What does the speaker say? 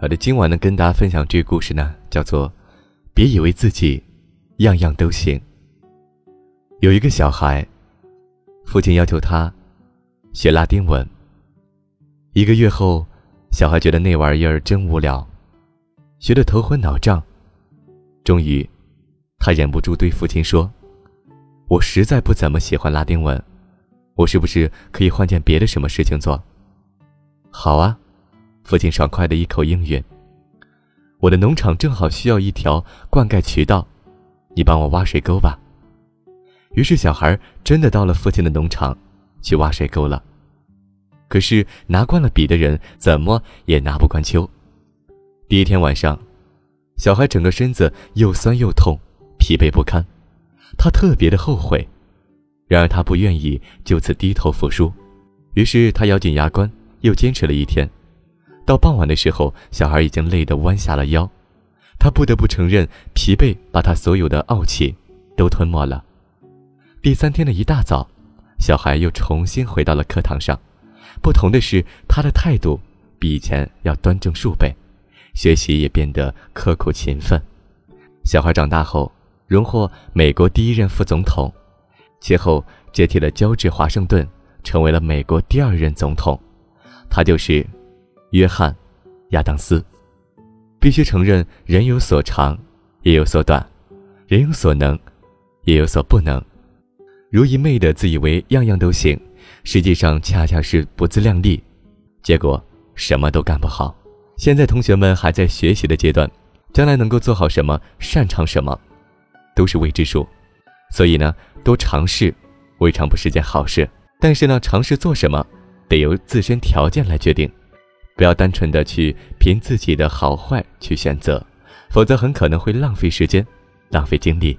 好的，今晚呢，跟大家分享这个故事呢，叫做“别以为自己样样都行”。有一个小孩，父亲要求他学拉丁文。一个月后，小孩觉得那玩意儿真无聊，学得头昏脑胀。终于，他忍不住对父亲说：“我实在不怎么喜欢拉丁文，我是不是可以换件别的什么事情做？”“好啊。”父亲爽快的一口应允。我的农场正好需要一条灌溉渠道，你帮我挖水沟吧。于是小孩真的到了父亲的农场，去挖水沟了。可是拿惯了笔的人怎么也拿不惯秋。第一天晚上，小孩整个身子又酸又痛，疲惫不堪，他特别的后悔。然而他不愿意就此低头服输，于是他咬紧牙关，又坚持了一天。到傍晚的时候，小孩已经累得弯下了腰，他不得不承认，疲惫把他所有的傲气都吞没了。第三天的一大早，小孩又重新回到了课堂上，不同的是，他的态度比以前要端正数倍，学习也变得刻苦勤奋。小孩长大后，荣获美国第一任副总统，其后接替了乔治华盛顿，成为了美国第二任总统。他就是。约翰·亚当斯，必须承认，人有所长，也有所短；人有所能，也有所不能。如一昧的自以为样样都行，实际上恰恰是不自量力，结果什么都干不好。现在同学们还在学习的阶段，将来能够做好什么、擅长什么，都是未知数。所以呢，多尝试，未尝不是件好事。但是呢，尝试做什么，得由自身条件来决定。不要单纯的去凭自己的好坏去选择，否则很可能会浪费时间，浪费精力。